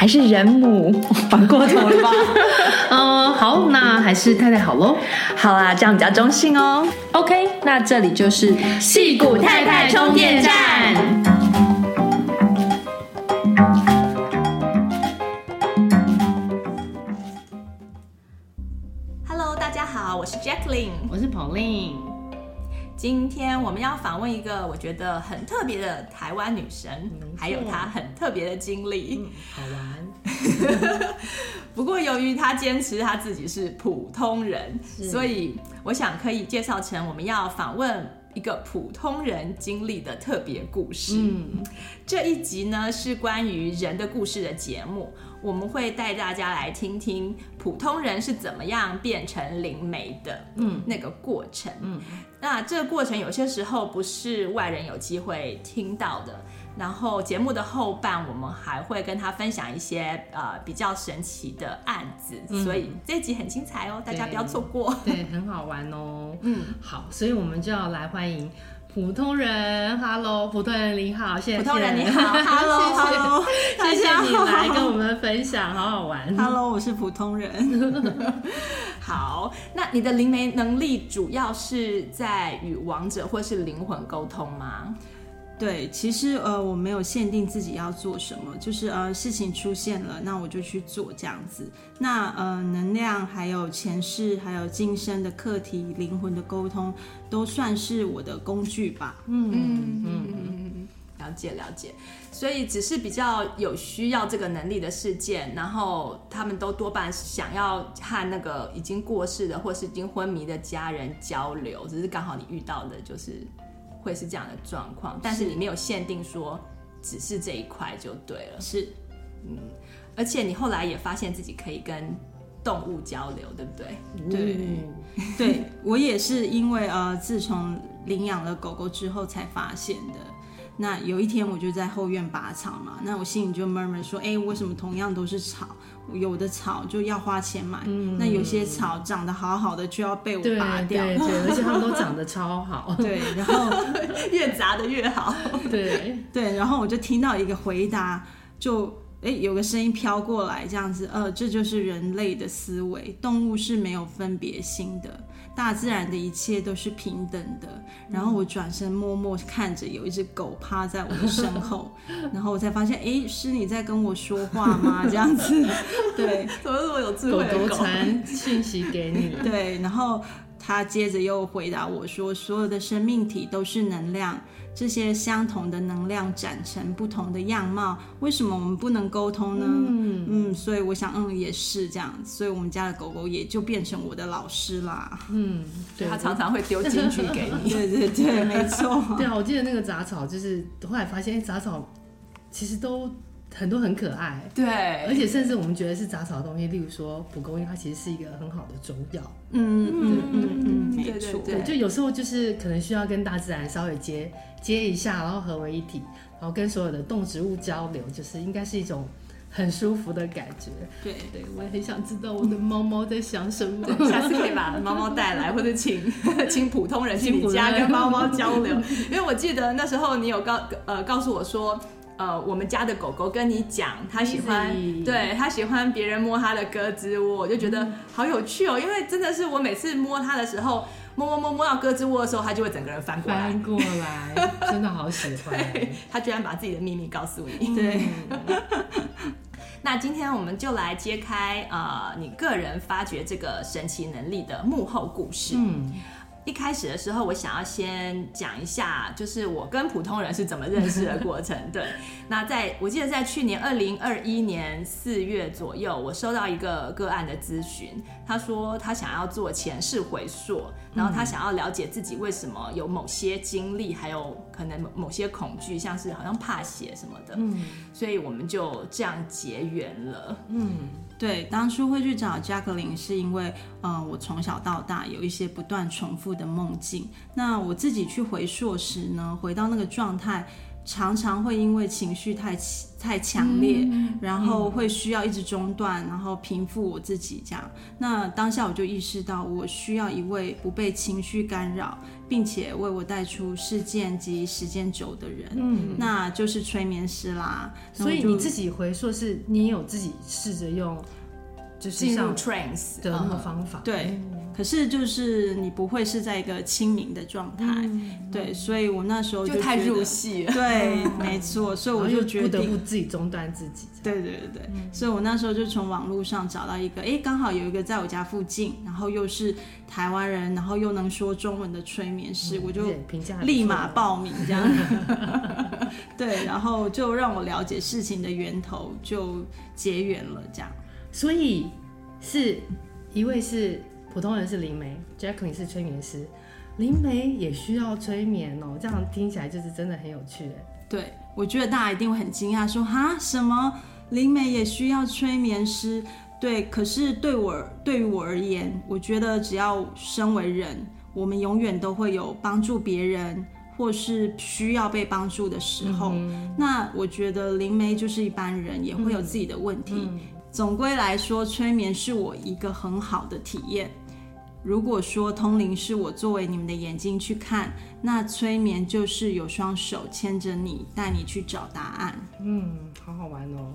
还是人母，反过头了吧？嗯，好，那还是太太好喽。好啦，这样比较中性哦。OK，那这里就是戏骨太太充电站。Hello，大家好，我是 Jacqueline，我是 Pauline。今天我们要访问一个我觉得很特别的台湾女神，还有她很特别的经历，嗯，好玩。不过由于她坚持她自己是普通人，所以我想可以介绍成我们要访问一个普通人经历的特别故事。嗯，这一集呢是关于人的故事的节目。我们会带大家来听听普通人是怎么样变成灵媒的，嗯，那个过程，嗯，那这个过程有些时候不是外人有机会听到的。然后节目的后半，我们还会跟他分享一些呃比较神奇的案子，嗯，所以这一集很精彩哦，大家不要错过，对，对，很好玩哦，嗯，好，所以我们就要来欢迎。普通人，Hello，普通人你好，谢谢。普通人你好，Hello，Hello，谢谢你来跟我们分享，好好玩。Hello，我是普通人。好，那你的灵媒能力主要是在与王者或是灵魂沟通吗？对，其实呃，我没有限定自己要做什么，就是呃，事情出现了，那我就去做这样子。那呃，能量还有前世还有今生的课题、灵魂的沟通，都算是我的工具吧。嗯嗯嗯嗯，了解了解。所以只是比较有需要这个能力的事件，然后他们都多半想要和那个已经过世的或是已经昏迷的家人交流，只是刚好你遇到的就是。会是这样的状况，但是你没有限定说只是这一块就对了。是，嗯，而且你后来也发现自己可以跟动物交流，对不对？对，对我也是因为呃，自从领养了狗狗之后才发现的。那有一天我就在后院拔草嘛，那我心里就闷闷说，哎，为什么同样都是草？有的草就要花钱买，嗯，那有些草长得好好的就要被我拔掉，对，对，对，而且它们都长得超好，对，然后 越杂的越好，对。对，然后我就听到一个回答，就哎有个声音飘过来，这样子，呃，这就是人类的思维，动物是没有分别心的。大自然的一切都是平等的。然后我转身默默看着有一只狗趴在我的身后，然后我才发现，哎，是你在跟我说话吗？这样子，对，怎么这么有智慧的狗？狗 传讯息给你，对，然后他接着又回答我说，所有的生命体都是能量。这些相同的能量展成不同的样貌，为什么我们不能沟通呢？嗯嗯，所以我想，嗯，也是这样，所以我们家的狗狗也就变成我的老师啦。嗯，对，它常常会丢金句给你。对对对，没错。对啊，我记得那个杂草，就是后来发现，杂草其实都。很多很可爱，对，而且甚至我们觉得是杂草的东西，例如说蒲公英，它其实是一个很好的中药。嗯嗯嗯嗯嗯，没错，对，就有时候就是可能需要跟大自然稍微接接一下，然后合为一体，然后跟所有的动植物交流，就是应该是一种很舒服的感觉。对对，我也很想知道我的猫猫在想什么，下次可以把猫猫带来，或者请请普通人去你家跟猫猫交流，因为我记得那时候你有告呃告诉我说。呃，我们家的狗狗跟你讲，它喜欢，对，它喜欢别人摸它的胳肢窝，我就觉得好有趣哦。因为真的是我每次摸它的时候，摸摸摸摸到胳肢窝的时候，它就会整个人翻过来，翻过来，真的好喜欢。它居然把自己的秘密告诉你，对。那今天我们就来揭开呃你个人发掘这个神奇能力的幕后故事。嗯。一开始的时候，我想要先讲一下，就是我跟普通人是怎么认识的过程。对，那在我记得在去年二零二一年四月左右，我收到一个个案的咨询，他说他想要做前世回溯，然后他想要了解自己为什么有某些经历，还有可能某些恐惧，像是好像怕血什么的。嗯，所以我们就这样结缘了。嗯。对，当初会去找 Jacqueline 是因为，呃，我从小到大有一些不断重复的梦境。那我自己去回溯时呢，回到那个状态，常常会因为情绪太太强烈，嗯，然后会需要一直中断，然后平复我自己这样。那当下我就意识到，我需要一位不被情绪干扰，并且为我带出事件及时间久的人，嗯，那就是催眠师啦。所以你自己回溯是，你有自己试着用。就是像 trance 的那个方法，对，可是就是你不会是在一个清明的状态，对，所以我那时候就太入戏了，对，没错，所以我就觉得不得不自己中断自己，对对对对，所以我那时候就从网络上找到一个，哎，刚好有一个在我家附近，然后又是台湾人，然后又能说中文的催眠师，我就立马报名这样，对，然后就让我了解事情的源头，就结缘了这样。所以是一位是普通人是灵媒，Jacqueline 是催眠师，灵媒也需要催眠哦。这样听起来就是真的很有趣哎。对，我觉得大家一定会很惊讶，说哈什么灵媒也需要催眠师？对，可是对我对于我而言，我觉得只要身为人，我们永远都会有帮助别人或是需要被帮助的时候。嗯、那我觉得灵媒就是一般人，也会有自己的问题。嗯嗯总归来说，催眠是我一个很好的体验。如果说通灵是我作为你们的眼睛去看，那催眠就是有双手牵着你，带你去找答案。嗯，好好玩哦。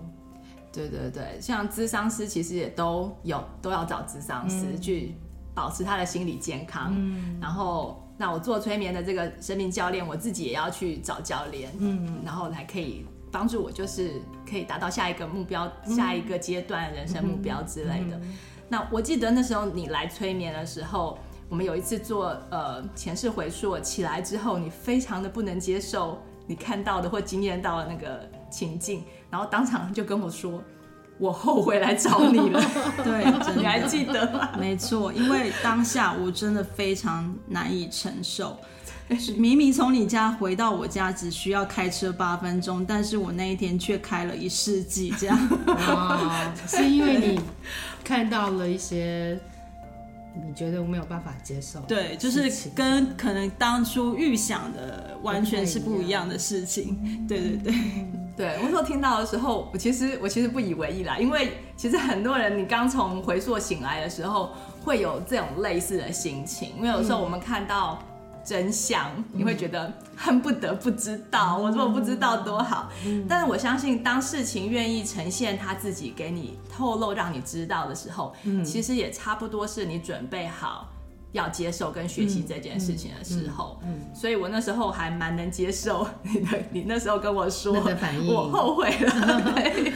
对对对，像咨商师其实也都有都要找咨商师、嗯、去保持他的心理健康。嗯，然后那我做催眠的这个生命教练，我自己也要去找教练。嗯，然后才可以。帮助我就是可以达到下一个目标、嗯、下一个阶段人生目标之类的。嗯嗯、那我记得那时候你来催眠的时候，我们有一次做呃前世回溯，起来之后你非常的不能接受你看到的或经验到的那个情境，然后当场就跟我说：“我后悔来找你了。”对，你还记得吗？没错，因为当下我真的非常难以承受。明明从你家回到我家只需要开车八分钟，但是我那一天却开了一世纪，这样。哇，是因为你看到了一些你觉得我没有办法接受，对，就是跟可能当初预想的完全是不一样的事情。对对对，对，我说听到的时候，我其实我其实不以为意啦，因为其实很多人你刚从回溯醒来的时候会有这种类似的心情，因为有时候我们看到。真相，你会觉得恨不得不知道。嗯、我如果不知道多好，嗯、但是我相信，当事情愿意呈现他自己给你透露，让你知道的时候，嗯、其实也差不多是你准备好要接受跟学习这件事情的时候。嗯，嗯嗯所以我那时候还蛮能接受你的。你那时候跟我说，的反应，我后悔了。对，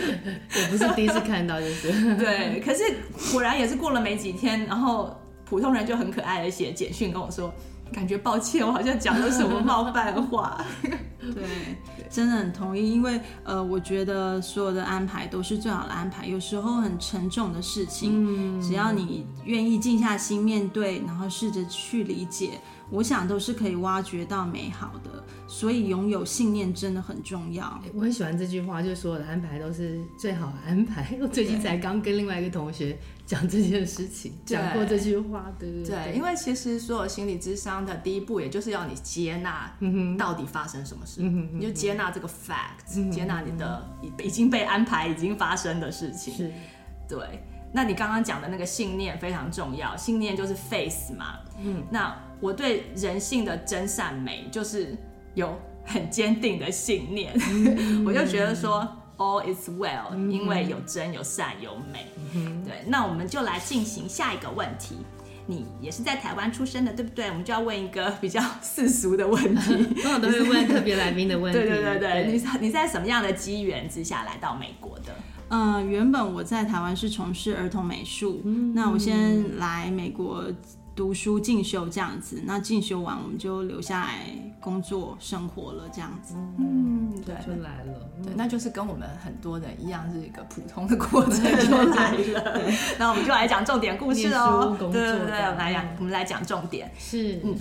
我不是第一次看到，就是对。可是果然也是过了没几天，然后普通人就很可爱的写简讯跟我说。感觉抱歉，我好像讲了什么冒犯的话。对，真的很同意，因为呃，我觉得所有的安排都是最好的安排。有时候很沉重的事情，嗯、只要你愿意静下心面对，然后试着去理解。我想都是可以挖掘到美好的，所以拥有信念真的很重要。我很喜欢这句话，就是所有的安排都是最好的安排。我最近才刚跟另外一个同学讲这件事情，讲过这句话，对对对，对。因为其实所有心理智商的第一步，也就是要你接纳到底发生什么事，嗯、你就接纳这个 fact，、嗯、接纳你的已经被安排、已经发生的事情。是，对。那你刚刚讲的那个信念非常重要，信念就是 faith 嘛。嗯，那。我对人性的真善美就是有很坚定的信念，我就觉得说 all is well，因为有真有善有美。对，那我们就来进行下一个问题。你也是在台湾出生的，对不对？我们就要问一个比较世俗的问题，通常都会问特别来宾的问题。对对对对，你你在什么样的机缘之下来到美国的？呃，原本我在台湾是从事儿童美术，嗯、那我先来美国读书进修这样子，那进修完我们就留下来工作生活了这样子。嗯，对，就来了。对，那就是跟我们很多人一样，是一个普通的过程就来了。那我们就来讲重点故事哦。对对对，我们来讲，我们来讲重点。是，嗯，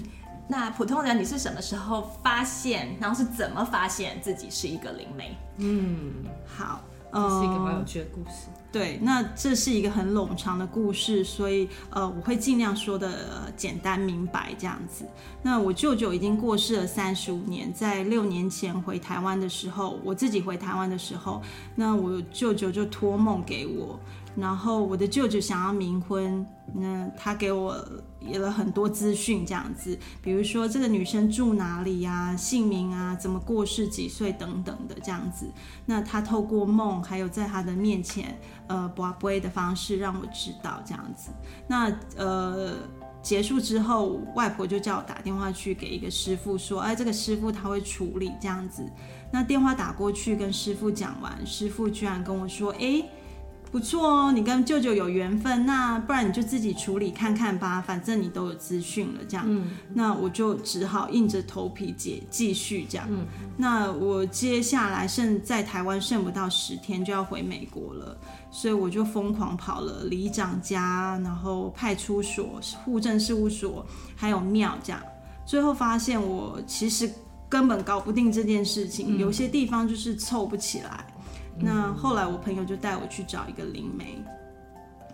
那普通人你是什么时候发现，然后是怎么发现自己是一个灵媒？嗯，好。这是一个蛮有趣的故事。对，那这是一个很冗长的故事，所以呃，我会尽量说的简单明白这样子。那我舅舅已经过世了三十五年，在六年前回台湾的时候，我自己回台湾的时候，那我舅舅就托梦给我。然后我的舅舅想要冥婚，那他给我也了很多资讯，这样子，比如说这个女生住哪里呀、啊，姓名啊，怎么过世，几岁等等的这样子。那他透过梦，还有在他的面前，呃，卜卦的方式让我知道这样子。那呃结束之后，外婆就叫我打电话去给一个师傅说，哎，这个师傅他会处理这样子。那电话打过去跟师傅讲完，师傅居然跟我说，哎。不错哦，你跟舅舅有缘分，那不然你就自己处理看看吧，反正你都有资讯了，这样。嗯，那我就只好硬着头皮接继续这样。嗯，那我接下来剩在台湾剩不到十天就要回美国了，所以我就疯狂跑了里长家，然后派出所、户政事务所，还有庙这样。最后发现我其实根本搞不定这件事情，嗯，有些地方就是凑不起来。那后来我朋友就带我去找一个灵媒，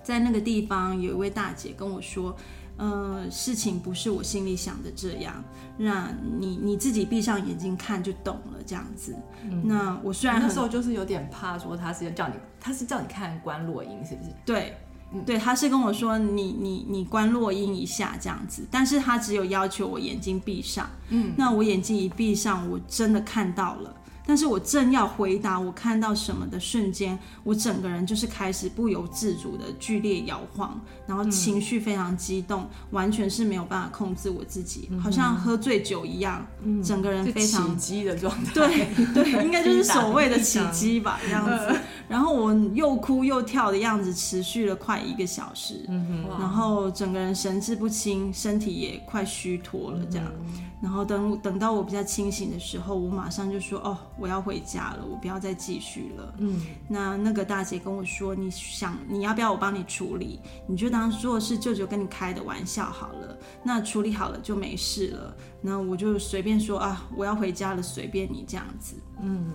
在那个地方有一位大姐跟我说，呃，事情不是我心里想的这样，让你你自己闭上眼睛看就懂了这样子。嗯、那我虽然那时候就是有点怕，说他是要叫你，他是叫你看观落音是不是？对，对，他是跟我说你你你观落音一下这样子，但是他只有要求我眼睛闭上。嗯，那我眼睛一闭上，我真的看到了。但是我正要回答我看到什么的瞬间，我整个人就是开始不由自主的剧烈摇晃，然后情绪非常激动，嗯、完全是没有办法控制我自己，嗯、好像喝醉酒一样，嗯、整个人非常起乩的状态。对对，应该就是所谓的起乩吧，这样子。然后我又哭又跳的样子持续了快一个小时，嗯、然后整个人神志不清，身体也快虚脱了，这样。嗯然后等等到我比较清醒的时候，我马上就说：“哦，我要回家了，我不要再继续了。”嗯，那那个大姐跟我说：“你想你要不要我帮你处理？你就当做是舅舅跟你开的玩笑好了。那处理好了就没事了。那我就随便说啊，我要回家了，随便你这样子。嗯，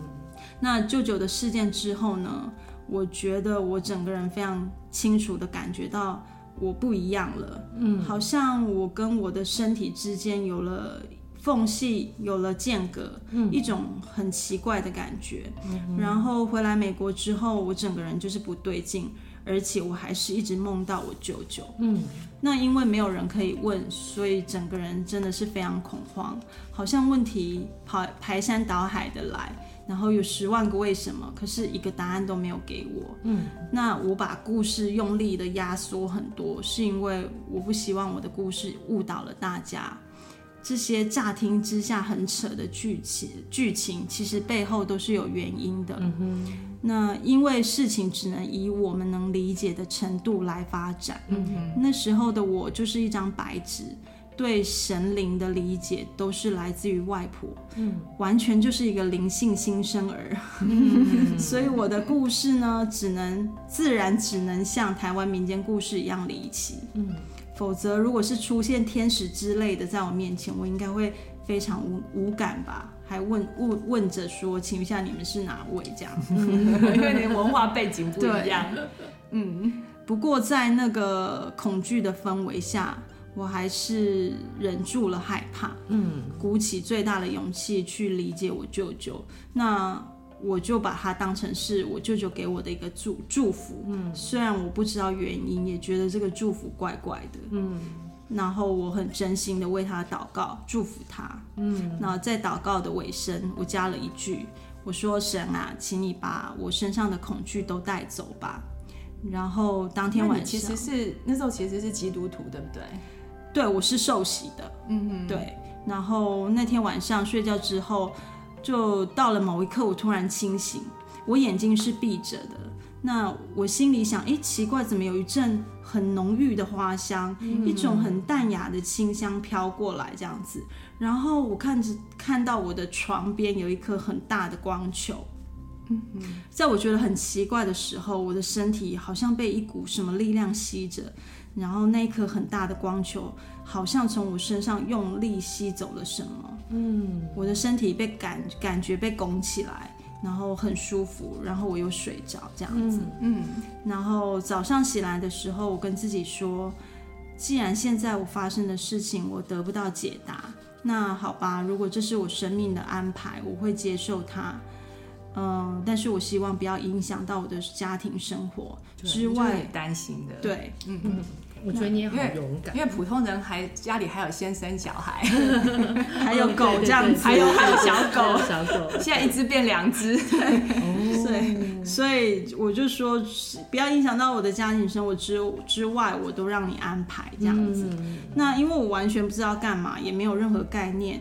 那舅舅的事件之后呢，我觉得我整个人非常清楚的感觉到我不一样了。嗯，好像我跟我的身体之间有了。缝隙有了间隔，嗯，一种很奇怪的感觉。嗯，然后回来美国之后，我整个人就是不对劲，而且我还是一直梦到我舅舅。嗯，那因为没有人可以问，所以整个人真的是非常恐慌，好像问题排排山倒海的来，然后有十万个为什么，可是一个答案都没有给我。嗯，那我把故事用力的压缩很多，是因为我不希望我的故事误导了大家。这些乍听之下很扯的剧情，剧情其实背后都是有原因的。嗯哼。那因为事情只能以我们能理解的程度来发展。嗯哼。那时候的我就是一张白纸，对神灵的理解都是来自于外婆。嗯。完全就是一个灵性新生儿。嗯。所以我的故事呢，只能自然只能像台湾民间故事一样离奇。嗯。否则，如果是出现天使之类的在我面前，我应该会非常无无感吧？还问问问着说，请问一下你们是哪位？这样，因为你的文化背景不一样。嗯，不过在那个恐惧的氛围下，我还是忍住了害怕，嗯，鼓起最大的勇气去理解我舅舅。那。我就把它当成是我舅舅给我的一个祝祝福，嗯，虽然我不知道原因，也觉得这个祝福怪怪的，嗯，然后我很真心的为他祷告，祝福他，嗯，那在祷告的尾声，我加了一句，我说神啊，请你把我身上的恐惧都带走吧。然后当天晚上，其实是那时候其实是基督徒，对不对？对，我是受洗的，嗯哼，对。然后那天晚上睡觉之后。就到了某一刻，我突然清醒，我眼睛是闭着的，那我心里想，哎，奇怪，怎么有一阵很浓郁的花香，嗯、一种很淡雅的清香飘过来，这样子。然后我看着看到我的床边有一颗很大的光球，嗯嗯，在我觉得很奇怪的时候，我的身体好像被一股什么力量吸着，然后那一颗很大的光球好像从我身上用力吸走了什么，嗯，我的身体被感感觉被拱起来。然后很舒服，然后我又睡着这样子，嗯，嗯，然后早上醒来的时候，我跟自己说，既然现在我发生的事情我得不到解答，那好吧，如果这是我生命的安排，我会接受它，嗯，但是我希望不要影响到我的家庭生活之外，担心的，对，嗯嗯。我觉得你也很勇敢，因为普通人还家里还有先生小孩，还有狗这样子，还有还有小狗，小狗，现在一只变两只，对，对，所以我就说不要影响到我的家庭生活之之外，我都让你安排这样子。那因为我完全不知道干嘛，也没有任何概念，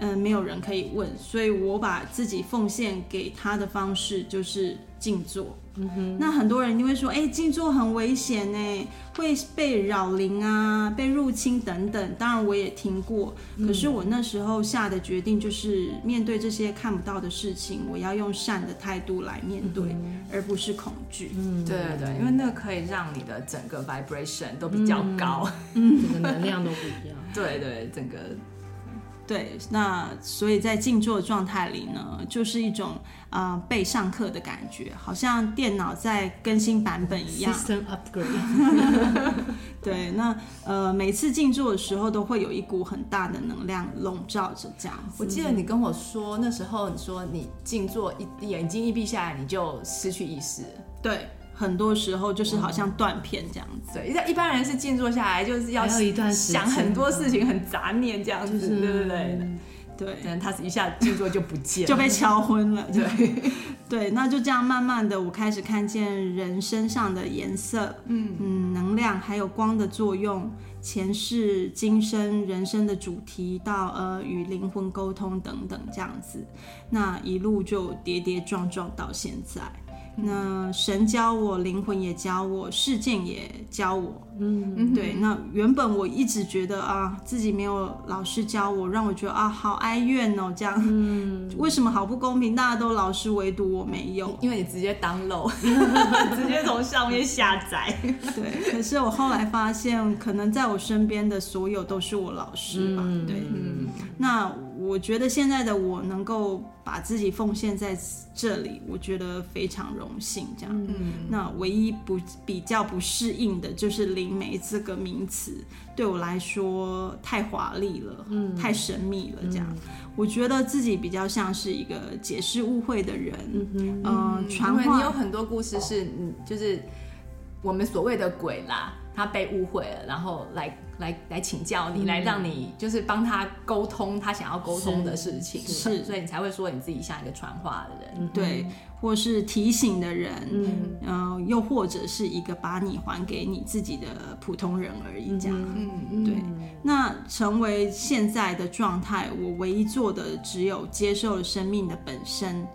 嗯，没有人可以问，所以我把自己奉献给他的方式就是静坐。嗯哼，那很多人就会说，哎、欸，静坐很危险呢，会被扰灵啊，被入侵等等。当然我也听过，可是我那时候下的决定就是面对这些看不到的事情，我要用善的态度来面对，嗯、而不是恐惧。嗯，对对对，因为那个可以让你的整个 vibration 都比较高，嗯，整个能量都不一样。对对，整个。对，那所以在静坐状态里呢，就是一种啊、呃、被上课的感觉，好像电脑在更新版本一样。System upgrade。对，那呃每次静坐的时候都会有一股很大的能量笼罩着这样子。我记得你跟我说，那时候你说你静坐一眼睛一闭下来，你就失去意识。对。很多时候就是好像断片这样子，对，一般人是静坐下来就是要想很多事情，很杂念这样子，对不对？对，但他一下静坐就不见了，就被敲昏了，对，对，那就这样慢慢的，我开始看见人身上的颜色，嗯。嗯，能量还有光的作用，前世今生人生的主题到呃与灵魂沟通等等这样子，那一路就跌跌撞撞到现在。那神教我，灵魂也教我，事件也教我。嗯，对。那原本我一直觉得啊，自己没有老师教我，让我觉得啊，好哀怨哦，这样。嗯。为什么好不公平？大家都老师，唯独我没有。因为你直接 download，直接从上面下载。对。可是我后来发现，可能在我身边的所有都是我老师吧。嗯、对。嗯。那。我觉得现在的我能够把自己奉献在这里，我觉得非常荣幸。这样，嗯、那唯一不比较不适应的就是“灵媒”这个名词，对我来说太华丽了，嗯、太神秘了。这样，嗯、我觉得自己比较像是一个解释误会的人。嗯嗯，传话。你有很多故事是，你，就是我们所谓的鬼啦。他被误会了，然后来来来请教你，嗯、来让你就是帮他沟通他想要沟通的事情，是，所以你才会说你自己像一个传话的人，对，或是提醒的人，嗯、呃，又或者是一个把你还给你自己的普通人而已，这样，嗯。嗯，对。那成为现在的状态，我唯一做的只有接受了生命的本身，嗯、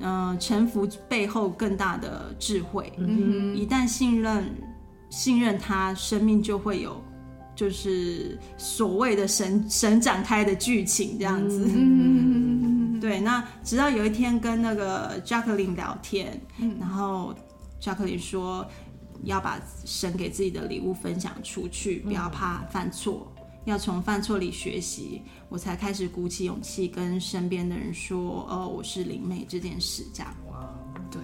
呃，臣服背后更大的智慧，嗯，一旦信任。信任他，生命就会有，就是所谓的神神展开的剧情这样子。嗯、对，那直到有一天跟那个 Jacqueline 聊天，嗯、然后 Jacqueline 说要把神给自己的礼物分享出去，不要怕犯错，嗯、要从犯错里学习。我才开始鼓起勇气跟身边的人说：“哦，我是灵媒这件事。”这样。哇，对。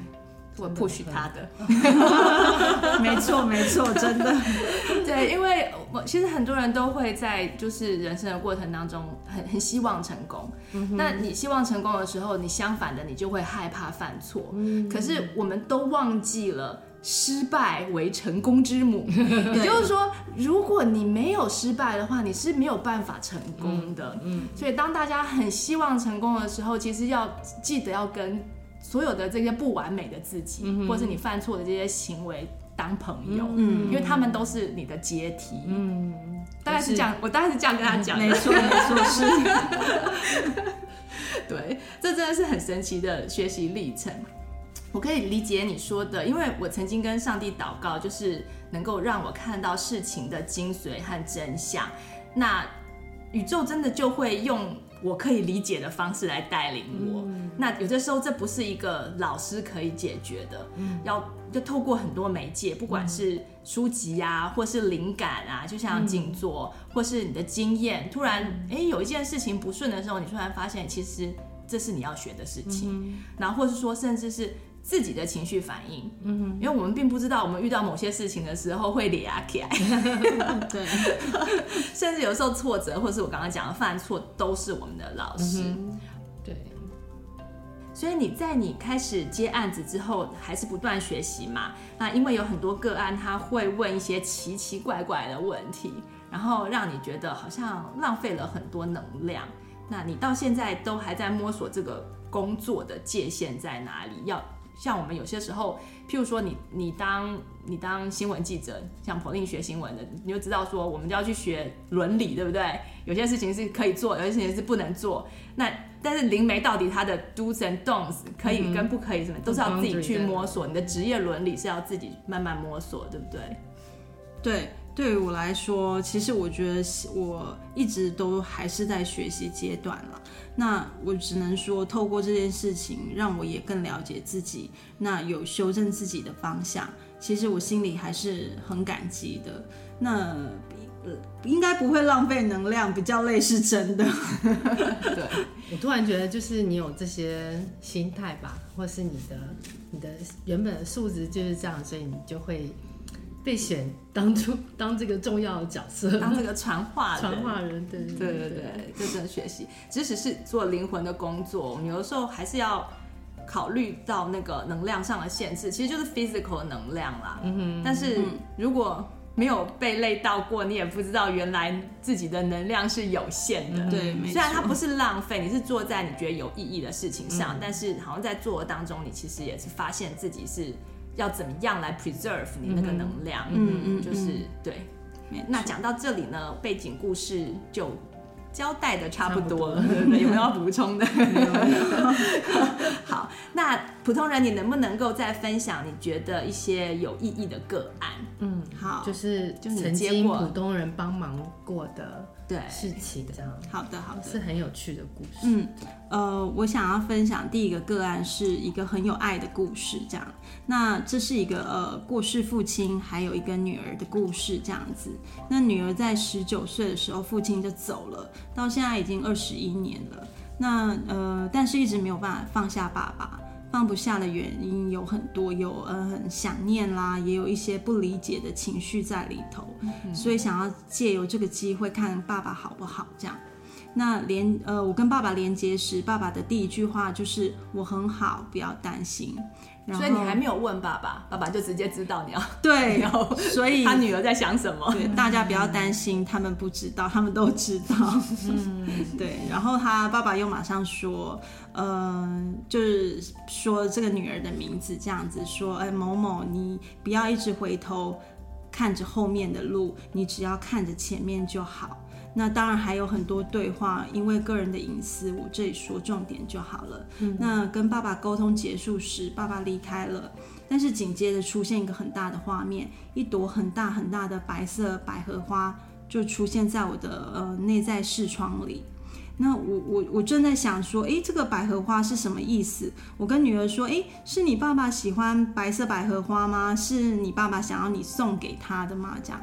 我 push 他的，没错没错，真的，对，因为我其实很多人都会在就是人生的过程当中很很希望成功，嗯、那你希望成功的时候，你相反的你就会害怕犯错，嗯、可是我们都忘记了失败为成功之母，也就是说，如果你没有失败的话，你是没有办法成功的，嗯，嗯。所以当大家很希望成功的时候，其实要记得要跟。所有的这些不完美的自己，嗯、或者是你犯错的这些行为，当朋友，嗯，因为他们都是你的阶梯，嗯，大概是这样，我大概是这样跟他讲的，没错没错是，对，这真的是很神奇的学习历程。我可以理解你说的，因为我曾经跟上帝祷告，就是能够让我看到事情的精髓和真相。那宇宙真的就会用我可以理解的方式来带领我。嗯、那有的时候这不是一个老师可以解决的，嗯、要就透过很多媒介，不管是书籍啊，或是灵感啊，就像静坐，嗯、或是你的经验，突然哎、欸、有一件事情不顺的时候，你突然发现其实这是你要学的事情，嗯、然后或是说甚至是。自己的情绪反应，嗯，因为我们并不知道，我们遇到某些事情的时候会咧起来，对，甚至有时候挫折，或是我刚刚讲的犯错，都是我们的老师，嗯、对。所以你在你开始接案子之后，还是不断学习嘛？那因为有很多个案，他会问一些奇奇怪怪的问题，然后让你觉得好像浪费了很多能量。那你到现在都还在摸索这个工作的界限在哪里？要。像我们有些时候，譬如说你你当你当新闻记者，像 Pauline 学新闻的，你就知道说我们就要去学伦理，对不对？有些事情是可以做，有些事情是不能做。那但是灵媒到底它的 do's and don'ts 可以跟不可以什么，嗯、都是要自己去摸索。你的职业伦理是要自己慢慢摸索，对不对？对。对于我来说，其实我觉得我一直都还是在学习阶段了。那我只能说，透过这件事情，让我也更了解自己，那有修正自己的方向。其实我心里还是很感激的。那呃，应该不会浪费能量，比较累是真的。对，我突然觉得，就是你有这些心态吧，或是你的你的原本的素质就是这样，所以你就会。被选当初 当这个重要的角色，当这个传话传话人，对对对对对，就真的学习，即使是做灵魂的工作，我们有的时候还是要考虑到那个能量上的限制，其实就是 physical 的能量啦。嗯哼。但是如果没有被累到过，你也不知道原来自己的能量是有限的。对，虽然它不是浪费，你是做在你觉得有意义的事情上，但是好像在做的当中，你其实也是发现自己是。要怎么样来 preserve 你那个能量？嗯嗯，就是对。那讲到这里呢，背景故事就交代的差不多了，有没有要补充的？好，那普通人，你能不能够再分享你觉得一些有意义的个案？嗯，好，就是曾经普通人帮忙过的。对事情这样，好的好的，是很有趣的故事。嗯，呃，我想要分享第一个个案是一个很有爱的故事，这样。那这是一个呃过世父亲还有一个女儿的故事，这样子。那女儿在十九岁的时候，父亲就走了，到现在已经二十一年了。那呃，但是一直没有办法放下爸爸。放不下的原因有很多，有呃很想念啦，也有一些不理解的情绪在里头，嗯、所以想要借由这个机会看爸爸好不好这样。那连呃我跟爸爸连接时，爸爸的第一句话就是我很好，不要担心。所以你还没有问爸爸，爸爸就直接知道你要 对，后所以他女儿在想什么？对，大家不要担心，他们不知道，他们都知道。嗯，对。然后他爸爸又马上说，嗯、呃，就是说这个女儿的名字，这样子说，哎，某某，你不要一直回头看着后面的路，你只要看着前面就好。那当然还有很多对话，因为个人的隐私，我这里说重点就好了。嗯、那跟爸爸沟通结束时，爸爸离开了，但是紧接着出现一个很大的画面，一朵很大很大的白色百合花就出现在我的呃内在视窗里。那我我我正在想说，诶，这个百合花是什么意思？我跟女儿说，诶，是你爸爸喜欢白色百合花吗？是你爸爸想要你送给他的吗？这样。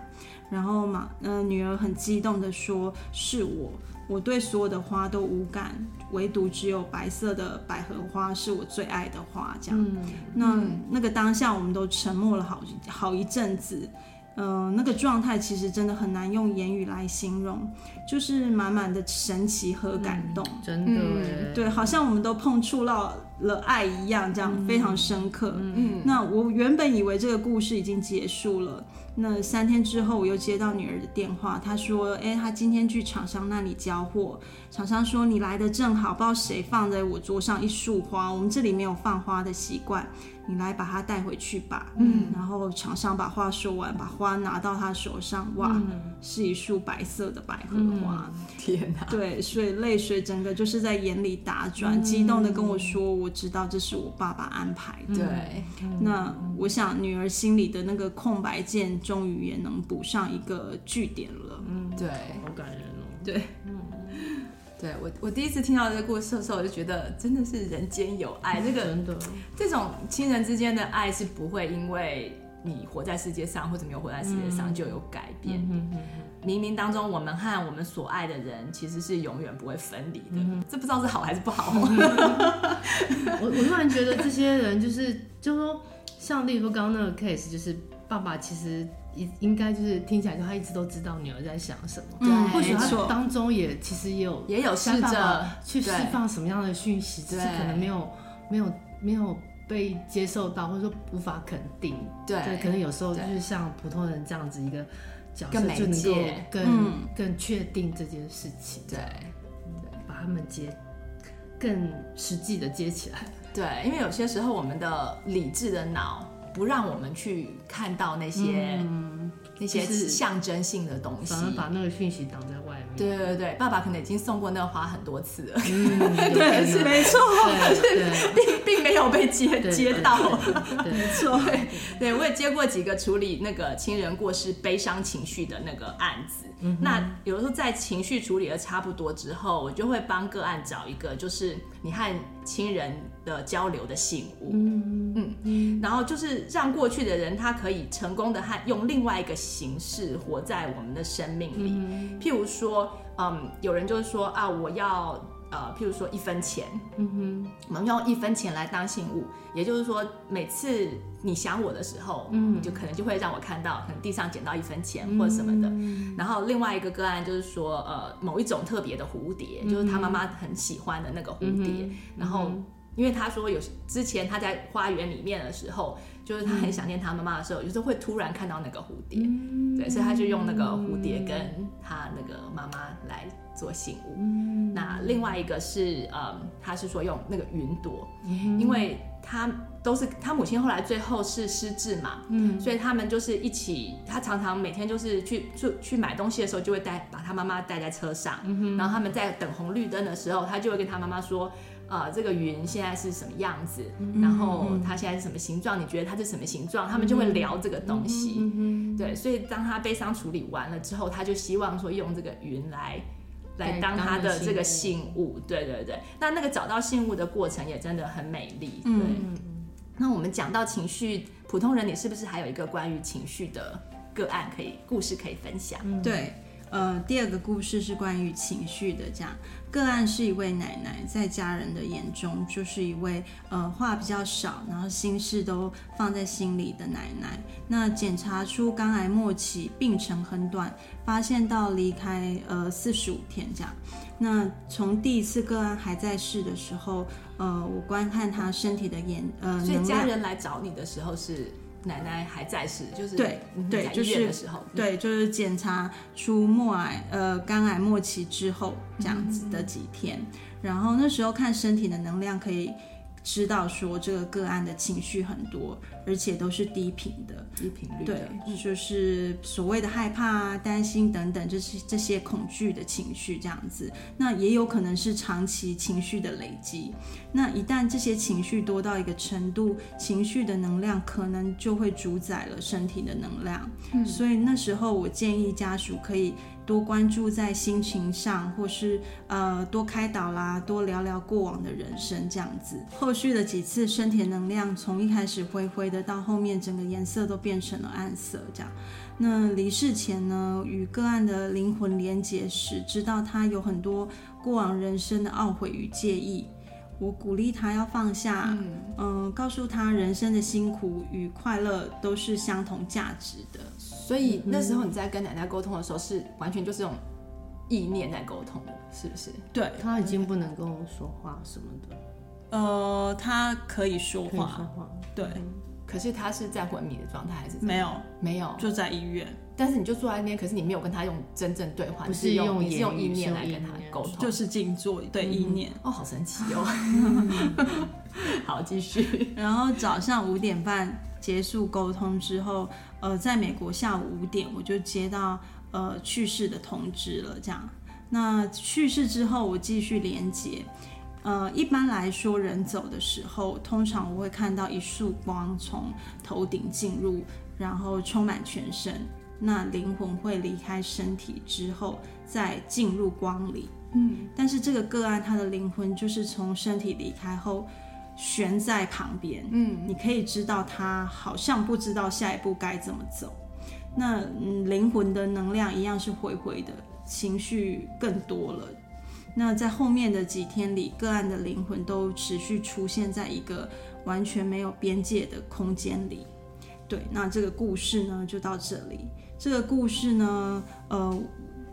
然后嘛，呃，女儿很激动的说：“是我，我对所有的花都无感，唯独只有白色的百合花是我最爱的花。”这样，嗯、那那个当下我们都沉默了好好一阵子，呃，那个状态其实真的很难用言语来形容，就是满满的神奇和感动，嗯、真的、嗯，对，好像我们都碰触到了爱一样，这样、嗯、非常深刻。嗯，那我原本以为这个故事已经结束了。那三天之后，我又接到女儿的电话，她说：“哎，她今天去厂商那里交货，厂商说你来的正好，不知道谁放在我桌上一束花，我们这里没有放花的习惯，你来把它带回去吧。嗯，然后厂商把话说完，把花拿到他手上，哇，嗯、是一束白色的百合花。嗯、天哪！对，所以泪水整个就是在眼里打转，嗯、激动的跟我说：“我知道这是我爸爸安排的。”对，那我想女儿心里的那个空白键，终于也能补上一个句点了。嗯，对，好感人哦。对，嗯。对我，我第一次听到这个故事的时候，我就觉得真的是人间有爱。这个真的，这种亲人之间的爱是不会因为你活在世界上或者没有活在世界上就有改变。嗯嗯冥冥当中，我们和我们所爱的人其实是永远不会分离的。嗯、这不知道是好还是不好。我我突然觉得这些人就是，就说像例如刚刚那个 case，就是爸爸其实。应应该就是听起来，就他一直都知道女儿在想什么，对，或许他当中也其实也有也有试着去释放什么样的讯息，只是可能没有没有没有被接受到，或者说无法肯定，对，可能有时候就是像普通人这样子一个角色，就能够更更确定这件事情，对，把他们接更实际的接起来，对，因为有些时候我们的理智的脑。不让我们去看到那些、嗯、那些象征性的东西，反而把那个讯息挡在外面。对对对，爸爸可能已经送过那个花很多次了，嗯、对，是没错，并并没有被接接到，没错。对，我也接过几个处理那个亲人过世悲伤情绪的那个案子。嗯、那有的时候在情绪处理的差不多之后，我就会帮个案找一个，就是你和亲人的交流的信物。嗯嗯嗯，然后就是让过去的人他可以成功的和用另外一个形式活在我们的生命里。嗯、譬如说，嗯，有人就是说啊，我要。呃，譬如说一分钱，嗯哼，我们用一分钱来当信物，也就是说，每次你想我的时候，嗯，你就可能就会让我看到，可能地上捡到一分钱或者什么的。嗯、然后另外一个个案就是说，呃，某一种特别的蝴蝶，嗯、就是他妈妈很喜欢的那个蝴蝶。嗯、然后，因为他说有之前他在花园里面的时候，就是他很想念他妈妈的时候，有时候会突然看到那个蝴蝶，嗯、对，所以他就用那个蝴蝶跟他那个妈妈来。做信物，嗯、那另外一个是，嗯，他是说用那个云朵，嗯、因为他都是他母亲后来最后是失智嘛，嗯，所以他们就是一起，他常常每天就是去去去买东西的时候，就会带把他妈妈带在车上，嗯、然后他们在等红绿灯的时候，他就会跟他妈妈说，呃，这个云现在是什么样子，嗯、然后它现在是什么形状，你觉得它是什么形状？他们就会聊这个东西，嗯对，所以当他悲伤处理完了之后，他就希望说用这个云来。来当他的这个信物，对对对。那那个找到信物的过程也真的很美丽。对。嗯、那我们讲到情绪，普通人你是不是还有一个关于情绪的个案可以故事可以分享？嗯、对，呃，第二个故事是关于情绪的，这样。个案是一位奶奶，在家人的眼中就是一位呃话比较少，然后心事都放在心里的奶奶。那检查出肝癌末期，病程很短，发现到离开呃四十五天这样。那从第一次个案还在世的时候，呃，我观看他身体的眼呃，所以家人来找你的时候是。奶奶还在世，就是对对，就是的时候对，就是检查出末癌呃肝癌末期之后这样子的几天，嗯、然后那时候看身体的能量可以。知道说这个个案的情绪很多，而且都是低频的，低频率。对，就是所谓的害怕啊、担心等等，这些这些恐惧的情绪这样子。那也有可能是长期情绪的累积。那一旦这些情绪多到一个程度，情绪的能量可能就会主宰了身体的能量。嗯，所以那时候我建议家属可以。多关注在心情上，或是呃多开导啦，多聊聊过往的人生这样子。后续的几次身体能量从一开始灰灰的，到后面整个颜色都变成了暗色这样。那离世前呢，与个案的灵魂连结时，知道他有很多过往人生的懊悔与介意。我鼓励他要放下，嗯、呃，告诉他人生的辛苦与快乐都是相同价值的。所以那时候你在跟奶奶沟通的时候，是完全就是用意念在沟通的，是不是？对，他已经不能跟我说话什么的。呃，他可以说话，说话，对。可是他是在昏迷的状态还是？没有，没有，就在医院。但是你就坐在那边，可是你没有跟他用真正对话，不是用你是用意念来跟他沟通，就是静坐对意念。哦，好神奇哦。好，继续。然后早上五点半结束沟通之后，呃，在美国下午五点我就接到呃去世的通知了。这样，那去世之后我继续连接。呃，一般来说，人走的时候，通常我会看到一束光从头顶进入，然后充满全身。那灵魂会离开身体之后，再进入光里。嗯，但是这个个案，他的灵魂就是从身体离开后悬在旁边。嗯，你可以知道他好像不知道下一步该怎么走。那嗯，灵魂的能量一样是回回的，情绪更多了。那在后面的几天里，个案的灵魂都持续出现在一个完全没有边界的空间里。对，那这个故事呢，就到这里。这个故事呢，呃，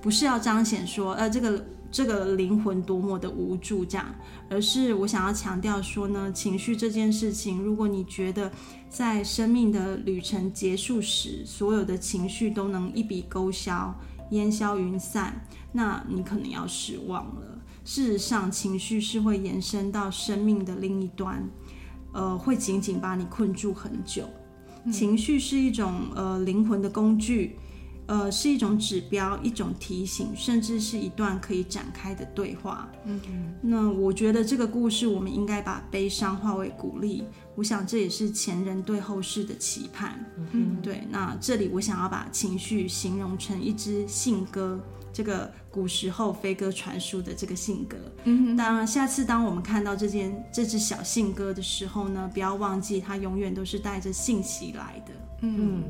不是要彰显说，呃，这个这个灵魂多么的无助这样，而是我想要强调说呢，情绪这件事情，如果你觉得在生命的旅程结束时，所有的情绪都能一笔勾销、烟消云散，那你可能要失望了。事实上，情绪是会延伸到生命的另一端，呃，会紧紧把你困住很久。情绪是一种呃灵魂的工具，呃，是一种指标，一种提醒，甚至是一段可以展开的对话。嗯嗯。那我觉得这个故事，我们应该把悲伤化为鼓励。我想这也是前人对后世的期盼。嗯嗯。对，那这里我想要把情绪形容成一只信鸽。这个古时候飞鸽传书的这个信鸽，嗯，当然，下次当我们看到这件这只小信鸽的时候呢，不要忘记它永远都是带着信息来的，嗯，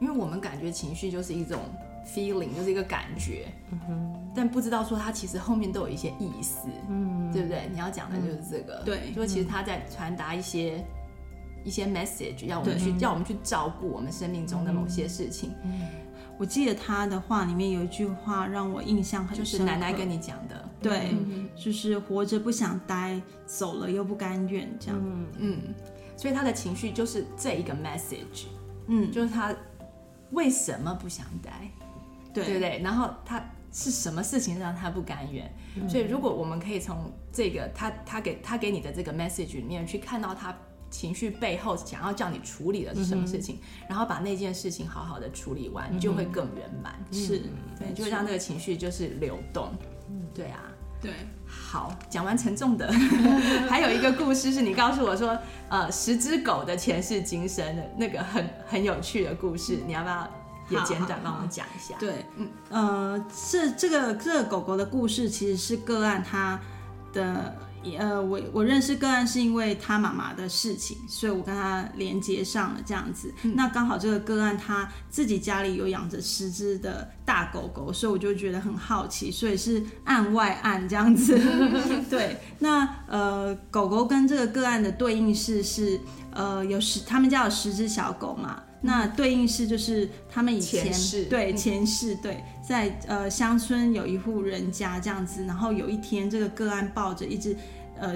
因为我们感觉情绪就是一种 feeling，就是一个感觉，嗯哼，但不知道说它其实后面都有一些意思，嗯，对不对？你要讲的就是这个，对，就其实他在传达一些一些 message，要我们去要我们去照顾我们生命中的某些事情，嗯。我记得他的话里面有一句话让我印象很深，就是奶奶跟你讲的，对，嗯、就是活着不想待，走了又不甘愿这样，嗯。嗯，所以他的情绪就是这一个 message，嗯，就是他为什么不想待，对，对不对？然后他是什么事情让他不甘愿？嗯、所以如果我们可以从这个他他给他给你的这个 message 里面去看到他。情绪背后想要叫你处理的是什么事情，嗯、然后把那件事情好好的处理完，嗯、你就会更圆满。是，对，就会让那个情绪就是流动。嗯，对啊，对。好，讲完沉重的，还有一个故事是你告诉我说，呃，十只狗的前世今生的那个很很有趣的故事，你要不要也简短帮我们讲一下？对，嗯，呃，这这个这个狗狗的故事其实是个案它的。呃，我我认识个案是因为他妈妈的事情，所以我跟他连接上了这样子。嗯、那刚好这个个案他自己家里有养着十只的大狗狗，所以我就觉得很好奇，所以是案外案这样子。对，那呃，狗狗跟这个个案的对应式是呃，有十，他们家有十只小狗嘛。那对应是就是他们以前，前对前世对，在呃乡村有一户人家这样子，然后有一天这个个案抱着一只呃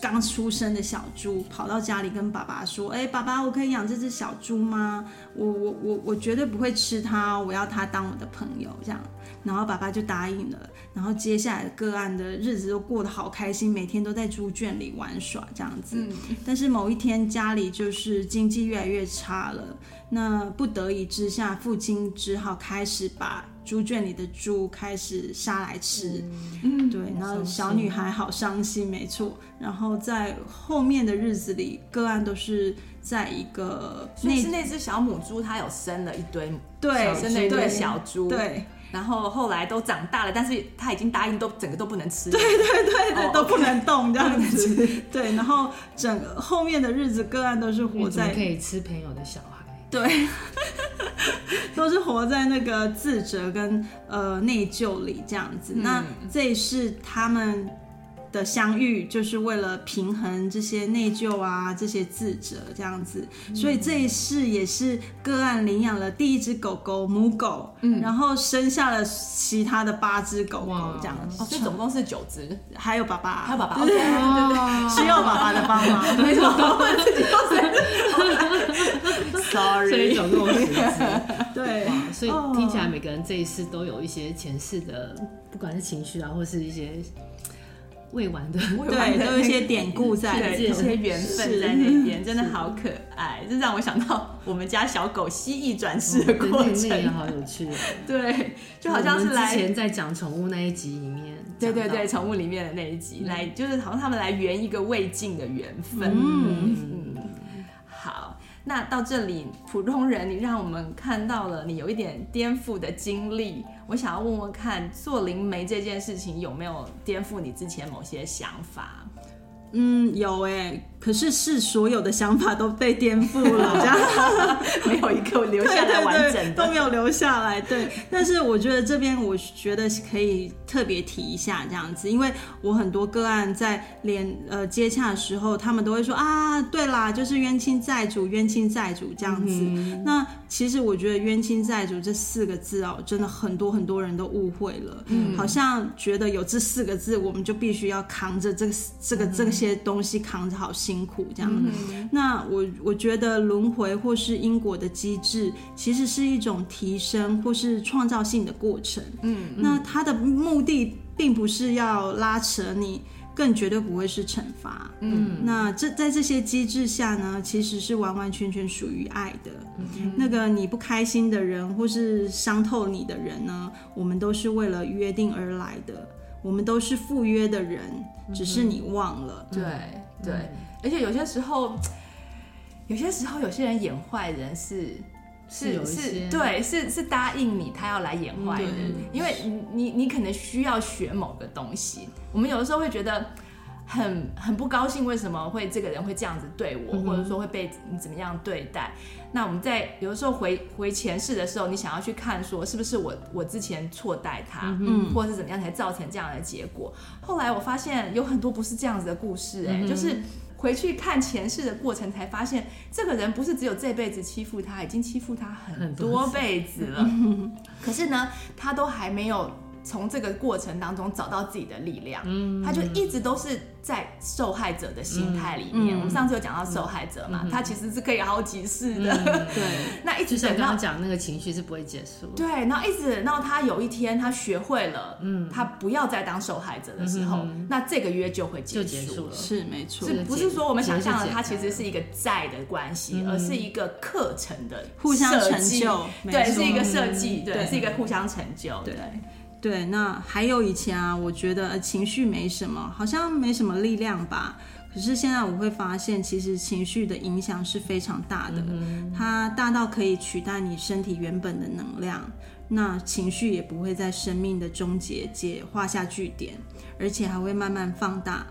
刚出生的小猪跑到家里跟爸爸说：“哎，爸爸，我可以养这只小猪吗？我我我我绝对不会吃它，我要它当我的朋友。”这样。然后爸爸就答应了，然后接下来个案的日子都过得好开心，每天都在猪圈里玩耍这样子。嗯、但是某一天家里就是经济越来越差了，那不得已之下，父亲只好开始把猪圈里的猪开始杀来吃。嗯，对，然后小女孩好伤心，没错。然后在后面的日子里，个案都是在一个那是那只小母猪，它有生了一堆，对，生了一堆小猪，对。对然后后来都长大了，但是他已经答应都整个都不能吃，对对对对，oh, 都不能动这样子。对，然后整个后面的日子，个案都是活在可以吃朋友的小孩，对，都是活在那个自责跟呃内疚里这样子。嗯、那这也是他们。的相遇就是为了平衡这些内疚啊，这些自责这样子，所以这一世也是个案领养了第一只狗狗母狗，嗯，然后生下了其他的八只狗狗这样子，哦，所以总共是九只，还有爸爸，还有爸爸，对对对，需要 爸爸的帮忙，没错，自己 sorry，所以总共十只，对。所以听起来每个人这一世都有一些前世的，不管是情绪啊，或是一些。未完的，对，都有一些典故在，对，一些缘分在那边，真的好可爱，这让我想到我们家小狗蜥蜴转世的过程，那个好有趣。对，就好像是来之前在讲宠物那一集里面，对对对，宠物里面的那一集，来就是好像他们来圆一个未尽的缘分。嗯。嗯，好，那到这里，普通人，你让我们看到了你有一点颠覆的经历。我想要问问看，做灵媒这件事情有没有颠覆你之前某些想法？嗯，有哎。可是是所有的想法都被颠覆了，这样没有一个留下来完整的，对对对，都没有留下来。对，但是我觉得这边我觉得可以特别提一下这样子，因为我很多个案在连呃接洽的时候，他们都会说啊，对啦，就是冤亲债主，冤亲债主这样子。嗯、那其实我觉得冤亲债主这四个字哦，真的很多很多人都误会了，嗯，好像觉得有这四个字，我们就必须要扛着这个这个这些东西扛着好辛苦这样，嗯、那我我觉得轮回或是因果的机制，其实是一种提升或是创造性的过程。嗯，那它的目的并不是要拉扯你，更绝对不会是惩罚。嗯，那这在这些机制下呢，其实是完完全全属于爱的。嗯，那个你不开心的人或是伤透你的人呢，我们都是为了约定而来的，我们都是赴约的人，只是你忘了。对、嗯、对。而且有些时候，有些时候有些人演坏人是是是，是，对，是是答应你他要来演坏人，嗯、因为你你你可能需要学某个东西。我们有的时候会觉得很很不高兴，为什么会这个人会这样子对我，嗯、或者说会被你怎么样对待？那我们在有的时候回回前世的时候，你想要去看说是不是我我之前错待他，嗯，或者是怎么样才造成这样的结果？后来我发现有很多不是这样子的故事、欸，哎、嗯，就是。回去看前世的过程，才发现这个人不是只有这辈子欺负他，已经欺负他很多辈子了。可是呢，他都还没有。从这个过程当中找到自己的力量，嗯，他就一直都是在受害者的心态里面。嗯、我们上次有讲到受害者嘛，嗯、他其实是可以好几世的，嗯、对。那一直等到刚刚讲那个情绪是不会结束，对。然后一直等到他有一天他学会了，嗯，他不要再当受害者的时候，嗯、那这个约就会结束了，就结束了，是没错。是不是说我们想象的他其实是一个债的关系，而是一个课程的互相成就，对，是一个设计，对，是一个互相成就，对。对，那还有以前啊，我觉得情绪没什么，好像没什么力量吧。可是现在我会发现，其实情绪的影响是非常大的，嗯、它大到可以取代你身体原本的能量。那情绪也不会在生命的终结界画下句点，而且还会慢慢放大，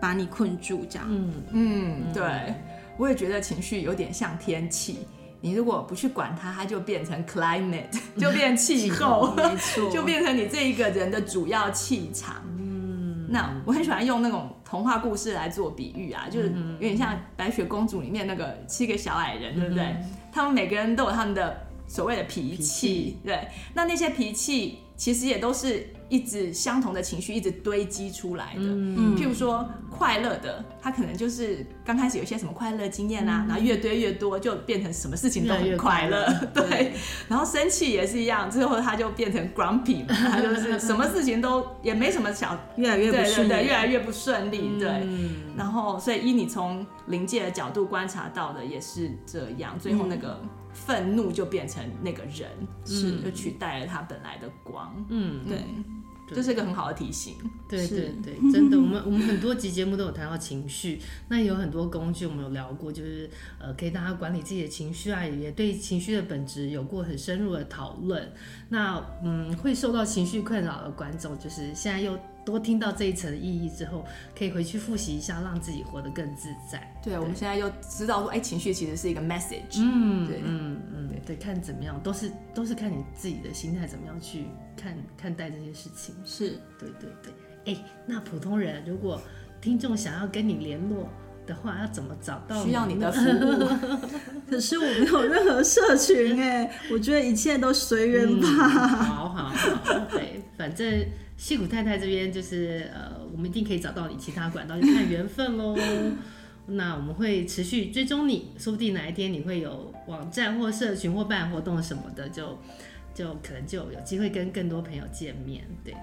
把你困住这样。嗯嗯，对，我也觉得情绪有点像天气。你如果不去管它，它就变成 climate，就变气候，没错，就变成你这一个人的主要气场。嗯，那我很喜欢用那种童话故事来做比喻啊，就是有点像白雪公主里面那个七个小矮人，对不对？他们每个人都有他们的所谓的脾气，对，那那些脾气其实也都是。一直相同的情绪一直堆积出来的，嗯、譬如说快乐的，他可能就是刚开始有一些什么快乐经验啊，嗯、然后越堆越多，就变成什么事情都很快乐，对。对，然后生气也是一样，最后他就变成 grumpy，他就是什么事情都也没什么小，越来越不顺利，对对对，越来越不顺利，对。嗯、然后，所以依你从灵界的角度观察到的也是这样，最后那个愤怒就变成那个人，是、嗯、就取代了他本来的光，嗯，对。这是一个很好的提醒。对对对，真的，我们我们很多集节目都有谈到情绪，那有很多工具我们有聊过，就是呃，可以大家管理自己的情绪啊，也对情绪的本质有过很深入的讨论。那嗯，会受到情绪困扰的观众，就是现在又。多听到这一层的意义之后，可以回去复习一下，让自己活得更自在。对，对我们现在又知道说，哎，情绪其实是一个 message。嗯，对，嗯嗯，对，对，看怎么样，都是都是看你自己的心态怎么样去看看待这些事情。是，对对对。哎，那普通人如果听众想要跟你联络的话，要怎么找到？需要你的服务？可 是我没有任何社群哎，我觉得一切都随缘吧。嗯、好好好，对，反正。矽谷太太这边就是呃，我们一定可以找到你其他管道，就看缘分喽。那我们会持续追踪你，说不定哪一天你会有网站或社群或办活动什么的，就就可能就有机会跟更多朋友见面。对，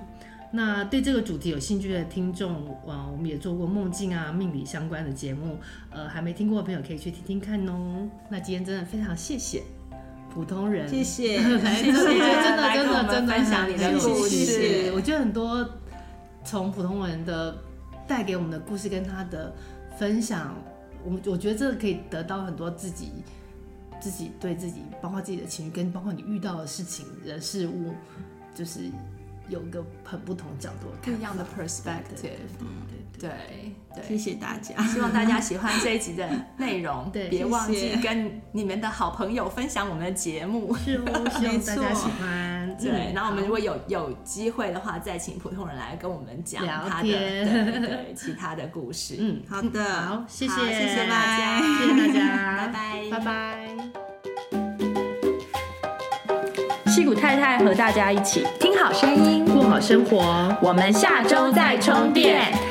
那对这个主题有兴趣的听众，呃，我们也做过梦境啊、命理相关的节目，呃，还没听过的朋友可以去听听看哦。那今天真的非常谢谢普通人，谢谢，来 谢谢，真的真的真的分享你的故事。我觉得很多从普通人的。带给我们的故事。跟他的分享。我我觉得这个可以得到很多自己，自己对自己，包括自己的情绪，跟包括你遇到的事情、人事物，就是有一个很不同角度、不一样的 perspective。对对对，谢谢大家，希望大家喜欢这一集的内容。对，别忘记跟你们的好朋友分享我们的节目。是哦，希望大家喜欢。对，然后我们如果有有机会的话，再请普通人来跟我们讲他的对对其他的故事。嗯，好的，好，谢谢，谢谢大家，谢谢大家，拜拜，拜拜。戏骨太太和大家一起听好声音，过好生活。我们下周再充电。